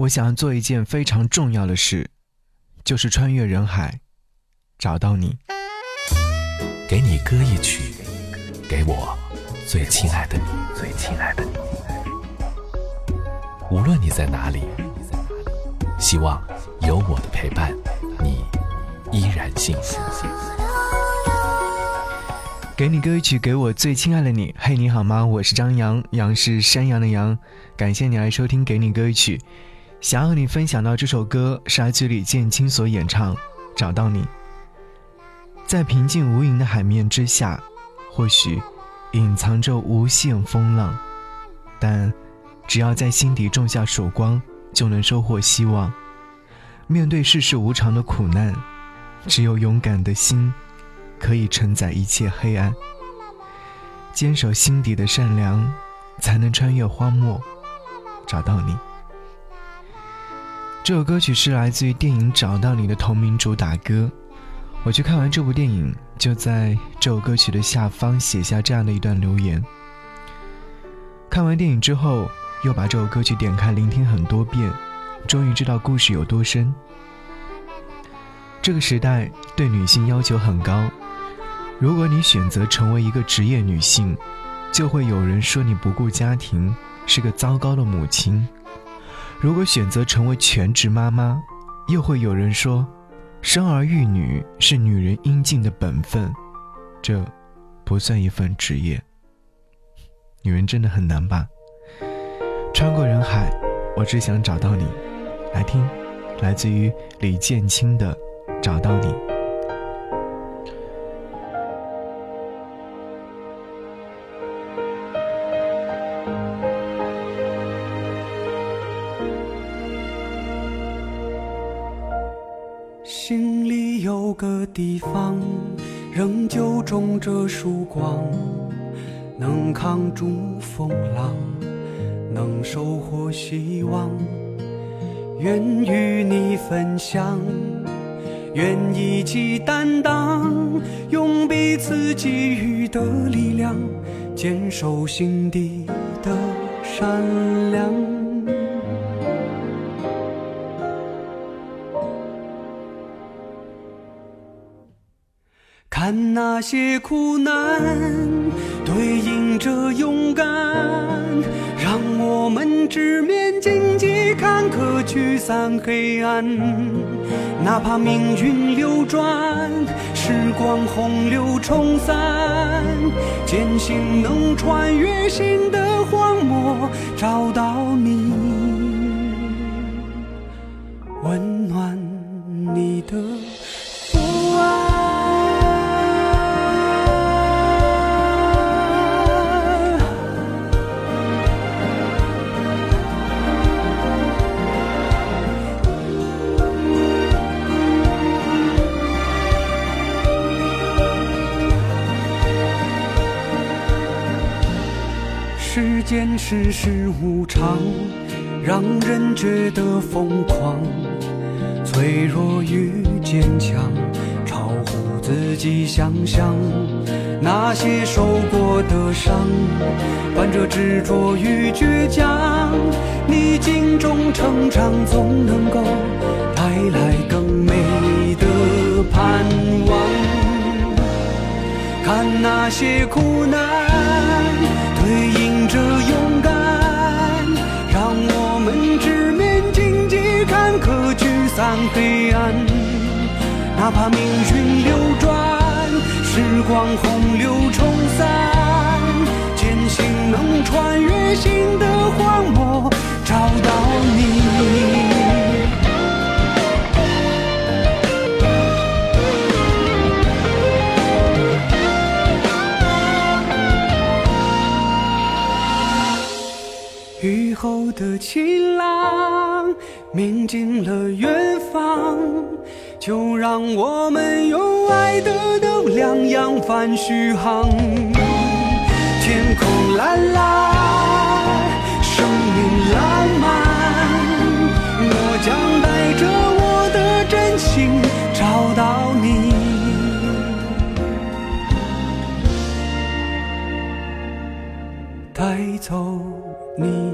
我想要做一件非常重要的事，就是穿越人海，找到你。给你歌一曲，给我最亲爱的你，最亲爱的你。无论你在哪里，希望有我的陪伴，你依然幸福。给你歌一曲，给我最亲爱的你。嘿，你好吗？我是张扬，杨是山羊的羊。感谢你来收听《给你歌一曲》。想要和你分享到这首歌是来自李建清所演唱《找到你》。在平静无垠的海面之下，或许隐藏着无限风浪，但只要在心底种下曙光，就能收获希望。面对世事无常的苦难，只有勇敢的心，可以承载一切黑暗。坚守心底的善良，才能穿越荒漠，找到你。这首歌曲是来自于电影《找到你》的同名主打歌。我去看完这部电影，就在这首歌曲的下方写下这样的一段留言。看完电影之后，又把这首歌曲点开聆听很多遍，终于知道故事有多深。这个时代对女性要求很高，如果你选择成为一个职业女性，就会有人说你不顾家庭，是个糟糕的母亲。如果选择成为全职妈妈，又会有人说，生儿育女是女人应尽的本分，这不算一份职业。女人真的很难吧？穿过人海，我只想找到你。来听，来自于李建清的《找到你》。心里有个地方，仍旧种着曙光，能扛住风浪，能收获希望。愿与你分享，愿一起担当，用彼此给予的力量，坚守心底的善良。看那些苦难，对应着勇敢，让我们直面荆棘坎坷，驱散黑暗。哪怕命运流转，时光洪流冲散，坚信能穿越新的荒漠，找到你，温暖你的。世间世事无常，让人觉得疯狂。脆弱与坚强，超乎自己想象。那些受过的伤，伴着执着与倔强。逆境中成长，总能够带来更美的盼望。看那些苦难。黑暗。哪怕命运流转，时光洪流冲散，坚信能穿越新的荒漠，找到你。雨后的晴朗，明净了远方，就让我们用爱的能量扬帆徐航，天空蓝蓝，生命浪漫，我将带着我的真情找到你。带走你。